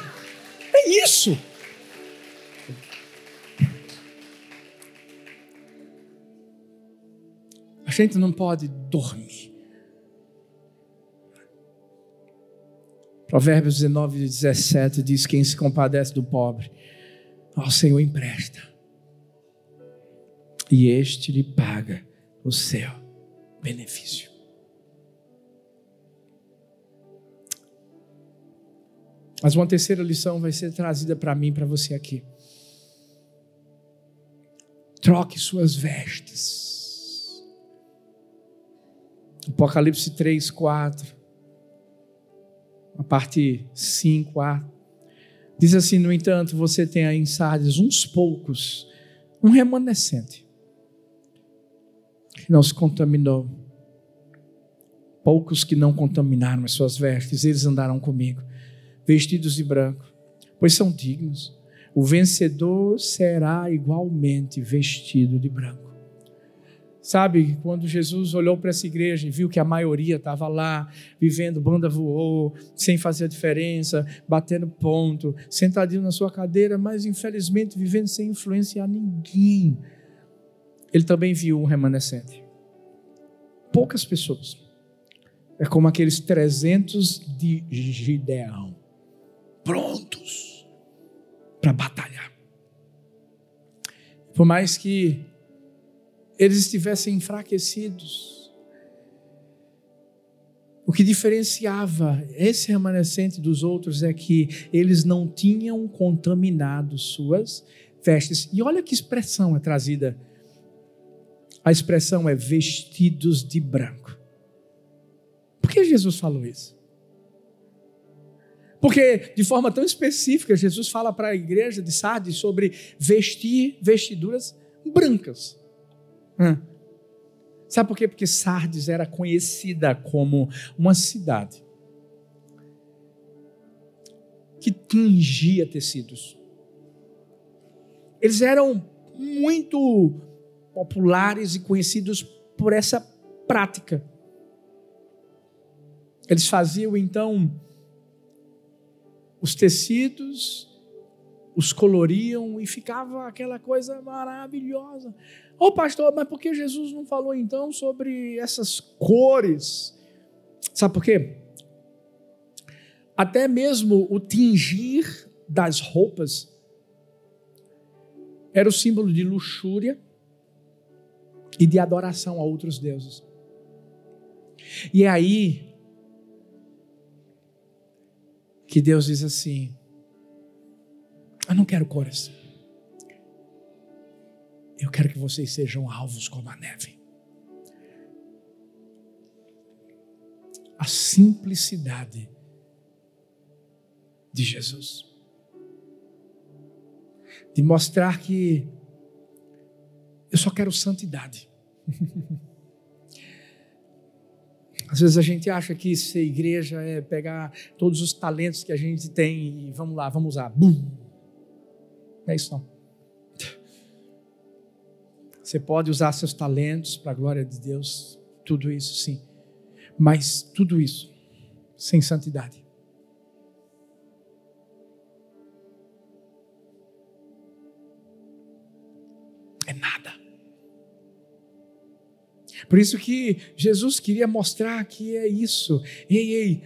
É isso. A gente não pode dormir. Provérbios 19 e 17 diz: Quem se compadece do pobre, ao Senhor empresta, e este lhe paga o seu benefício. Mas uma terceira lição vai ser trazida para mim, para você aqui. Troque suas vestes Apocalipse 3, 4, a parte 5a. Diz assim: No entanto, você tem aí em Sardes uns poucos, um remanescente, que não se contaminou. Poucos que não contaminaram as suas vestes, eles andarão comigo, vestidos de branco, pois são dignos. O vencedor será igualmente vestido de branco. Sabe, quando Jesus olhou para essa igreja e viu que a maioria estava lá, vivendo, banda voou, sem fazer a diferença, batendo ponto, sentadinho na sua cadeira, mas infelizmente vivendo sem influenciar ninguém. Ele também viu um remanescente. Poucas pessoas. É como aqueles 300 de Gideão, prontos para batalhar. Por mais que eles estivessem enfraquecidos. O que diferenciava esse remanescente dos outros é que eles não tinham contaminado suas vestes. E olha que expressão é trazida. A expressão é vestidos de branco. Por que Jesus falou isso? Porque, de forma tão específica, Jesus fala para a igreja de Sardes sobre vestir vestiduras brancas. Hum. Sabe por quê? Porque Sardes era conhecida como uma cidade que tingia tecidos. Eles eram muito populares e conhecidos por essa prática. Eles faziam então os tecidos, os coloriam e ficava aquela coisa maravilhosa. Ô oh, pastor, mas por que Jesus não falou então sobre essas cores? Sabe por quê? Até mesmo o tingir das roupas era o símbolo de luxúria e de adoração a outros deuses. E é aí que Deus diz assim: Eu não quero cores. Eu quero que vocês sejam alvos como a neve. A simplicidade de Jesus. De mostrar que eu só quero santidade. Às vezes a gente acha que ser igreja é pegar todos os talentos que a gente tem e vamos lá, vamos usar. Bum! Não é isso não. Você pode usar seus talentos para a glória de Deus, tudo isso sim. Mas tudo isso sem santidade. É nada. Por isso que Jesus queria mostrar que é isso. Ei, ei.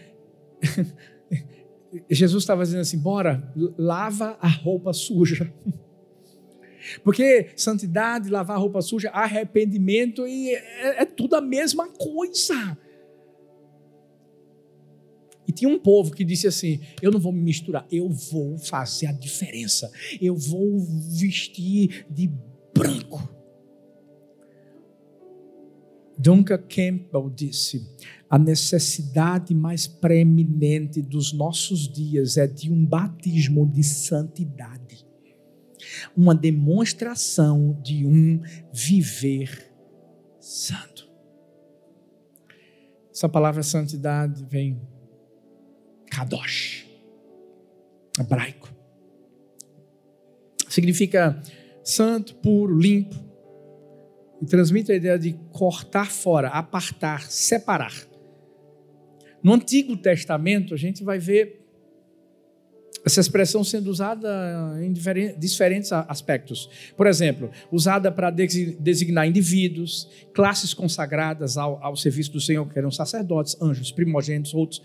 Jesus estava dizendo assim: bora, lava a roupa suja. Porque santidade, lavar roupa suja, arrependimento, e é, é tudo a mesma coisa. E tinha um povo que disse assim: Eu não vou me misturar, eu vou fazer a diferença. Eu vou vestir de branco. Duncan Campbell disse: a necessidade mais preeminente dos nossos dias é de um batismo de santidade uma demonstração de um viver santo. Essa palavra santidade vem kadosh, hebraico. Significa santo, puro, limpo. E transmite a ideia de cortar fora, apartar, separar. No Antigo Testamento, a gente vai ver essa expressão sendo usada em diferentes aspectos. Por exemplo, usada para designar indivíduos, classes consagradas ao, ao serviço do Senhor, que eram sacerdotes, anjos, primogênitos, outros.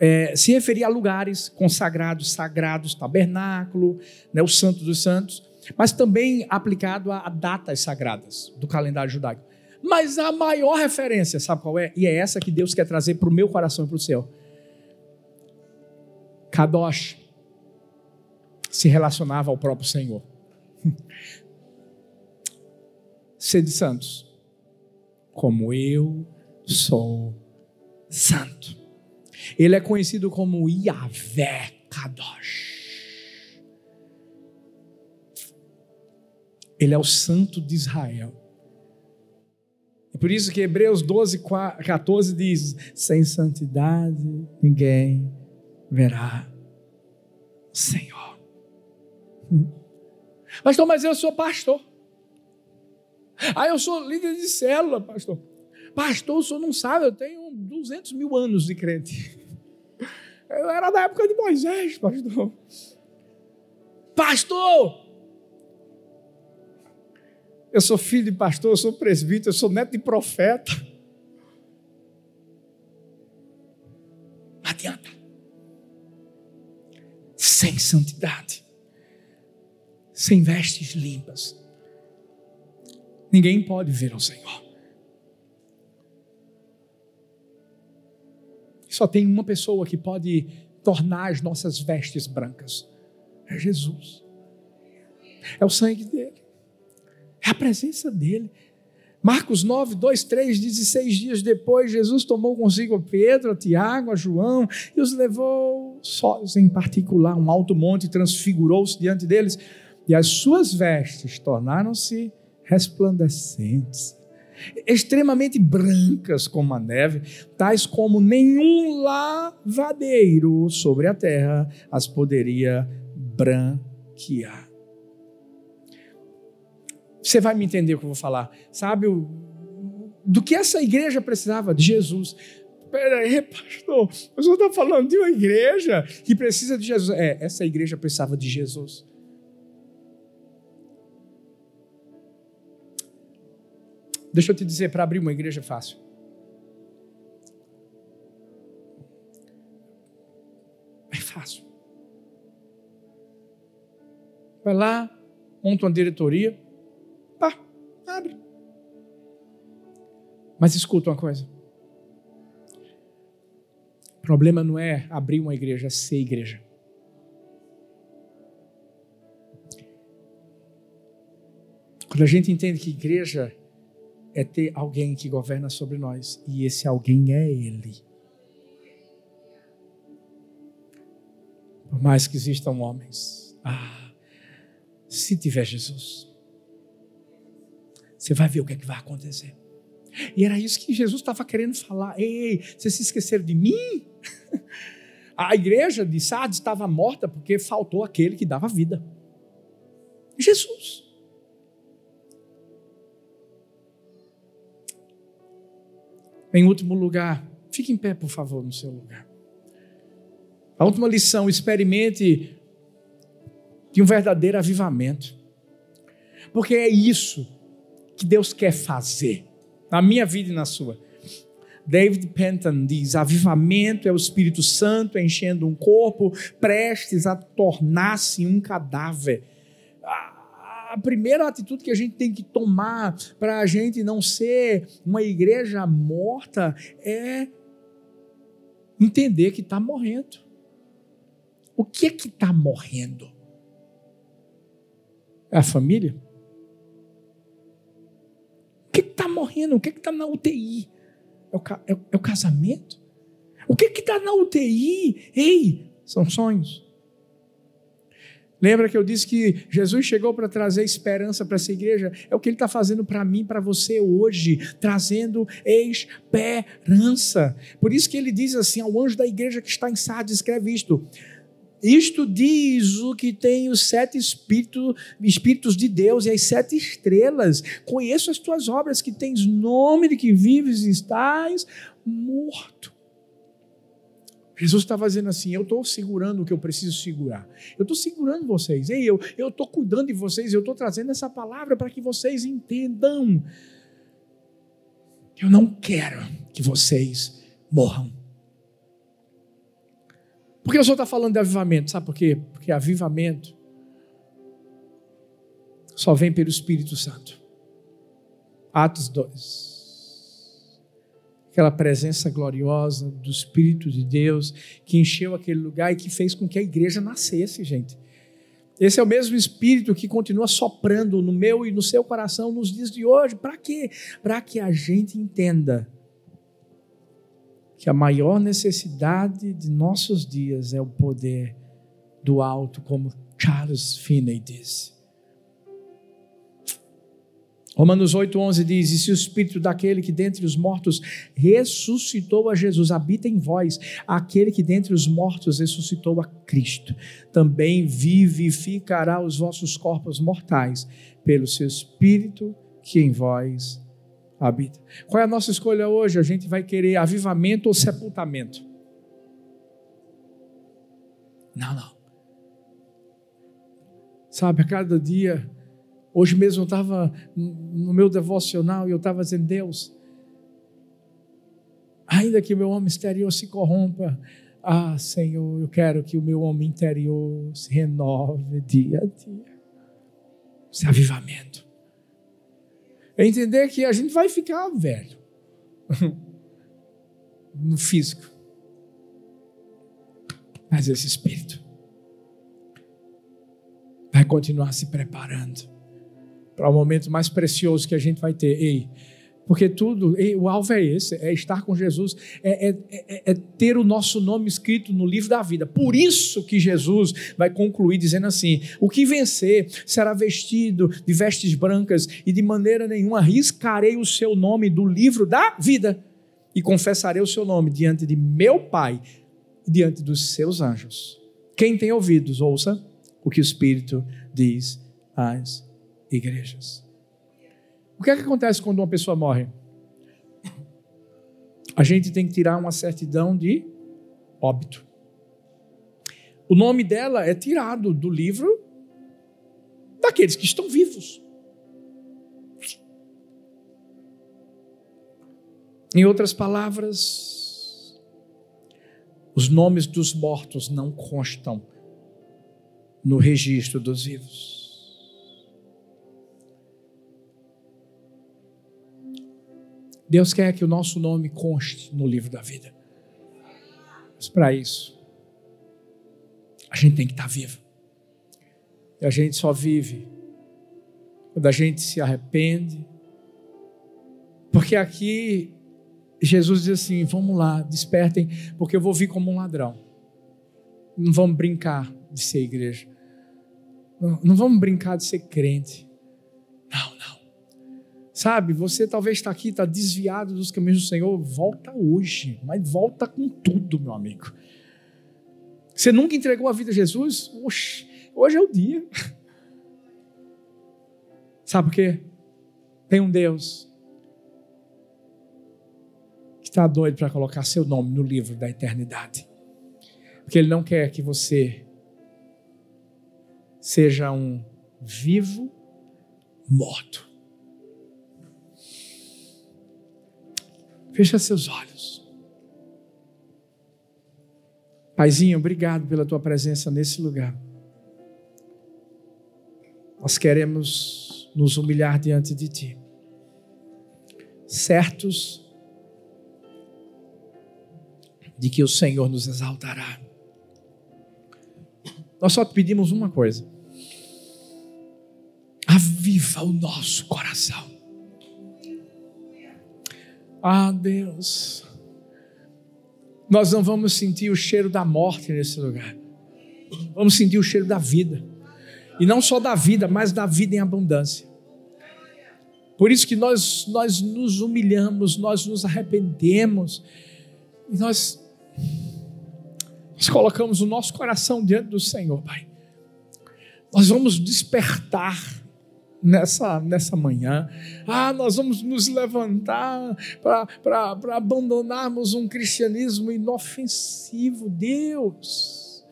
É, se referia a lugares consagrados, sagrados, tabernáculo, né, o Santo dos Santos, mas também aplicado a, a datas sagradas do calendário judaico. Mas a maior referência, sabe qual é? E é essa que Deus quer trazer para o meu coração e para o céu. Kadosh, se relacionava ao próprio Senhor. Sede santos, como eu sou santo. Ele é conhecido como Yahvé Kadosh. Ele é o santo de Israel. É por isso que Hebreus 12, 14 diz: sem santidade ninguém verá o Senhor. Pastor, mas eu sou pastor. Ah, eu sou líder de célula, pastor. Pastor, o senhor não sabe, eu tenho 200 mil anos de crente. Eu era da época de Moisés, pastor. Pastor! Eu sou filho de pastor, eu sou presbítero, eu sou neto de profeta. Não adianta. Sem santidade sem vestes limpas. Ninguém pode ver ao Senhor. Só tem uma pessoa que pode tornar as nossas vestes brancas: é Jesus. É o sangue dele, é a presença dele. Marcos 9, 2, 3 diz: seis dias depois, Jesus tomou consigo Pedro, Tiago, João e os levou sós em particular, um alto monte, transfigurou-se diante deles e as suas vestes tornaram-se resplandecentes, extremamente brancas como a neve, tais como nenhum lavadeiro sobre a terra as poderia branquear. Você vai me entender o que eu vou falar. Sabe do que essa igreja precisava? De Jesus. Peraí, pastor, o senhor está falando de uma igreja que precisa de Jesus. É, essa igreja precisava de Jesus. Deixa eu te dizer, para abrir uma igreja é fácil. É fácil. Vai lá, monta uma diretoria, pá, abre. Mas escuta uma coisa. O problema não é abrir uma igreja, é ser igreja. Quando a gente entende que igreja é ter alguém que governa sobre nós, e esse alguém é Ele. Por mais que existam homens, ah, se tiver Jesus, você vai ver o que, é que vai acontecer. E era isso que Jesus estava querendo falar. Ei, vocês se esqueceram de mim? A igreja de Sardes estava morta porque faltou aquele que dava vida. Jesus. Em último lugar, fique em pé, por favor, no seu lugar. A última lição: experimente de um verdadeiro avivamento. Porque é isso que Deus quer fazer na minha vida e na sua. David Penton diz: avivamento é o Espírito Santo enchendo um corpo prestes a tornar-se um cadáver. A primeira atitude que a gente tem que tomar para a gente não ser uma igreja morta é entender que está morrendo. O que é que está morrendo? É a família? O que está morrendo? O que está na UTI? É o, é, é o casamento? O que está na UTI? Ei, são sonhos. Lembra que eu disse que Jesus chegou para trazer esperança para essa igreja? É o que ele está fazendo para mim, para você hoje, trazendo esperança. Por isso que ele diz assim ao anjo da igreja que está em Sardes, escreve isto: isto diz o que tem os sete espíritos, espíritos de Deus e as sete estrelas. Conheço as tuas obras, que tens nome de que vives e estás morto. Jesus está fazendo assim: eu estou segurando o que eu preciso segurar. Eu estou segurando vocês. Ei, eu estou cuidando de vocês. Eu estou trazendo essa palavra para que vocês entendam. Eu não quero que vocês morram. Por que o senhor está falando de avivamento? Sabe por quê? Porque avivamento só vem pelo Espírito Santo. Atos 2. Aquela presença gloriosa do Espírito de Deus que encheu aquele lugar e que fez com que a igreja nascesse, gente. Esse é o mesmo Espírito que continua soprando no meu e no seu coração nos dias de hoje. Para quê? Para que a gente entenda que a maior necessidade de nossos dias é o poder do alto, como Charles Finney disse. Romanos 8,11 diz: E se o Espírito daquele que dentre os mortos ressuscitou a Jesus habita em vós, aquele que dentre os mortos ressuscitou a Cristo, também vivificará os vossos corpos mortais, pelo seu Espírito que em vós habita. Qual é a nossa escolha hoje? A gente vai querer avivamento ou sepultamento? Não, não. Sabe, a cada dia, hoje mesmo eu estava no meu devocional e eu estava dizendo, Deus, ainda que meu homem exterior se corrompa, ah, Senhor, eu quero que o meu homem interior se renove dia a dia. Esse avivamento. É entender que a gente vai ficar velho no físico. Mas esse espírito vai continuar se preparando para o momento mais precioso que a gente vai ter. Ei, porque tudo, o alvo é esse: é estar com Jesus, é, é, é, é, ter o nosso nome escrito no livro da vida. Por isso que Jesus vai concluir dizendo assim: o que vencer será vestido de vestes brancas, e de maneira nenhuma riscarei o seu nome do livro da vida, e confessarei o seu nome diante de meu Pai diante dos seus anjos. Quem tem ouvidos, ouça o que o Espírito diz às igrejas. O que é que acontece quando uma pessoa morre? A gente tem que tirar uma certidão de óbito. O nome dela é tirado do livro daqueles que estão vivos. Em outras palavras, os nomes dos mortos não constam no registro dos vivos. Deus quer que o nosso nome conste no livro da vida. Mas para isso, a gente tem que estar vivo. E a gente só vive quando a gente se arrepende. Porque aqui Jesus diz assim: vamos lá, despertem, porque eu vou vir como um ladrão. Não vamos brincar de ser igreja. Não, não vamos brincar de ser crente. Sabe, você talvez está aqui, está desviado dos caminhos do Senhor. Volta hoje, mas volta com tudo, meu amigo. Você nunca entregou a vida a Jesus? Oxe, hoje é o dia. Sabe por quê? Tem um Deus que está doido para colocar seu nome no livro da eternidade. Porque Ele não quer que você seja um vivo morto. Fecha seus olhos. Paizinho, obrigado pela tua presença nesse lugar. Nós queremos nos humilhar diante de ti, certos de que o Senhor nos exaltará. Nós só pedimos uma coisa: aviva o nosso coração. Ah, Deus, nós não vamos sentir o cheiro da morte nesse lugar, vamos sentir o cheiro da vida, e não só da vida, mas da vida em abundância. Por isso que nós, nós nos humilhamos, nós nos arrependemos, e nós nós colocamos o nosso coração diante do Senhor, Pai. Nós vamos despertar nessa, nessa manhã. Ah, nós vamos nos levantar para abandonarmos um cristianismo inofensivo. Deus.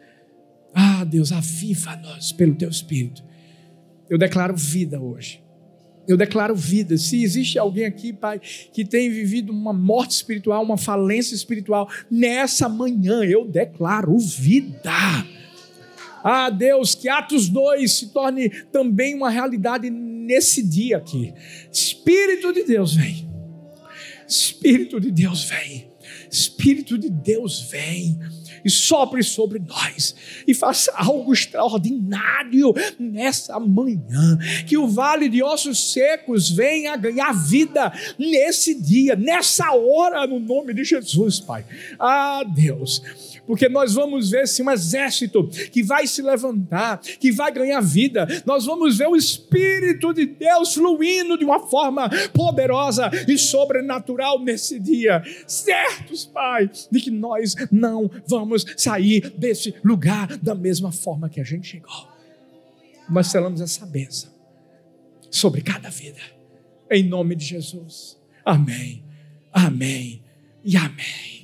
Ah, Deus, aviva-nos pelo teu Espírito. Eu declaro vida hoje. Eu declaro vida. Se existe alguém aqui, Pai, que tem vivido uma morte espiritual, uma falência espiritual, nessa manhã eu declaro vida. Ah, Deus, que Atos 2 se torne também uma realidade nesse dia aqui. Espírito de Deus vem. Espírito de Deus vem. Espírito de Deus vem e sopre sobre nós e faça algo extraordinário nessa manhã. Que o vale de ossos secos venha ganhar vida nesse dia, nessa hora, no nome de Jesus, Pai. Ah, Deus porque nós vamos ver sim um exército que vai se levantar, que vai ganhar vida. Nós vamos ver o Espírito de Deus fluindo de uma forma poderosa e sobrenatural nesse dia. Certos, Pai, de que nós não vamos sair desse lugar da mesma forma que a gente chegou. Nós selamos essa bênção sobre cada vida, em nome de Jesus. Amém, amém e amém.